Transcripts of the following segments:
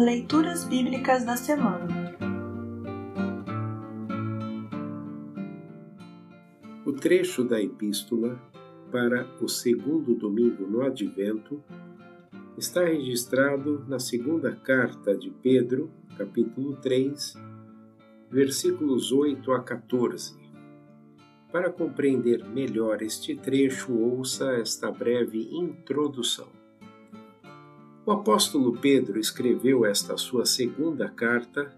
Leituras Bíblicas da Semana O trecho da Epístola para o segundo domingo no Advento está registrado na segunda carta de Pedro, capítulo 3, versículos 8 a 14. Para compreender melhor este trecho, ouça esta breve introdução. O apóstolo Pedro escreveu esta sua segunda carta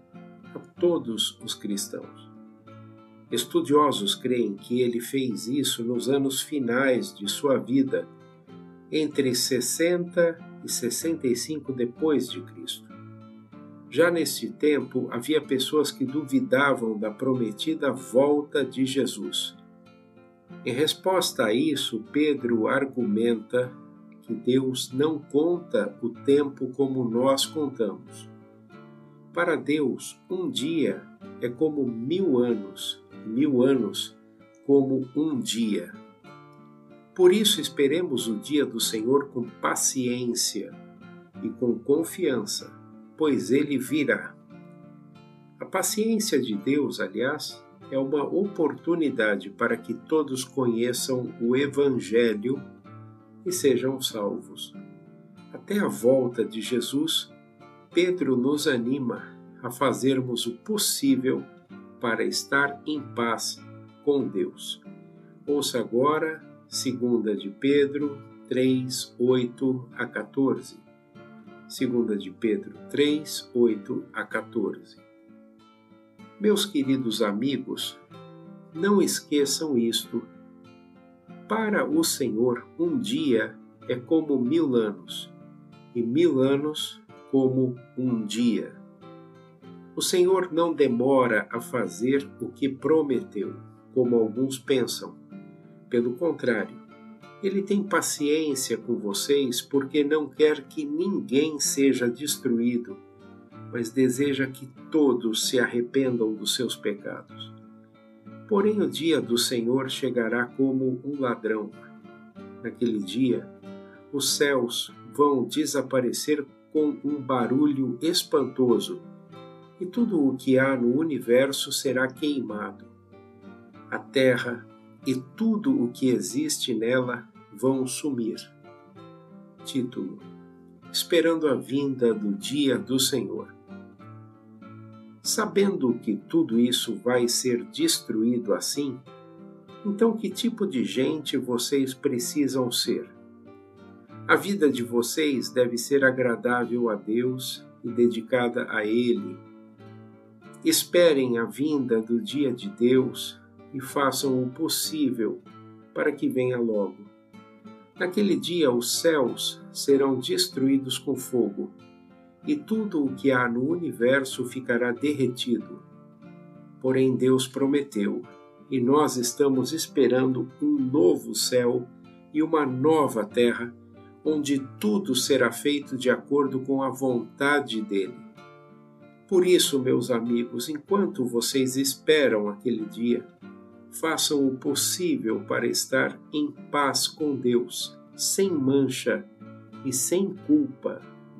a todos os cristãos. Estudiosos creem que ele fez isso nos anos finais de sua vida, entre 60 e 65 depois de Cristo. Já neste tempo havia pessoas que duvidavam da prometida volta de Jesus. Em resposta a isso, Pedro argumenta que Deus não conta o tempo como nós contamos. Para Deus, um dia é como mil anos, mil anos como um dia. Por isso, esperemos o dia do Senhor com paciência e com confiança pois ele virá. A paciência de Deus, aliás, é uma oportunidade para que todos conheçam o Evangelho e sejam salvos. Até a volta de Jesus, Pedro nos anima a fazermos o possível para estar em paz com Deus. Ouça agora, segunda de Pedro 3, 8 a 14. 2 de Pedro 3, 8 a 14. Meus queridos amigos, não esqueçam isto. Para o Senhor, um dia é como mil anos, e mil anos como um dia. O Senhor não demora a fazer o que prometeu, como alguns pensam. Pelo contrário, ele tem paciência com vocês porque não quer que ninguém seja destruído, mas deseja que todos se arrependam dos seus pecados. Porém, o dia do Senhor chegará como um ladrão. Naquele dia, os céus vão desaparecer com um barulho espantoso e tudo o que há no universo será queimado. A terra e tudo o que existe nela vão sumir. Título: Esperando a vinda do dia do Senhor. Sabendo que tudo isso vai ser destruído assim, então que tipo de gente vocês precisam ser? A vida de vocês deve ser agradável a Deus e dedicada a Ele. Esperem a vinda do dia de Deus e façam o possível para que venha logo. Naquele dia os céus serão destruídos com fogo, e tudo o que há no universo ficará derretido. Porém, Deus prometeu, e nós estamos esperando um novo céu e uma nova terra, onde tudo será feito de acordo com a vontade dele. Por isso, meus amigos, enquanto vocês esperam aquele dia, façam o possível para estar em paz com Deus, sem mancha e sem culpa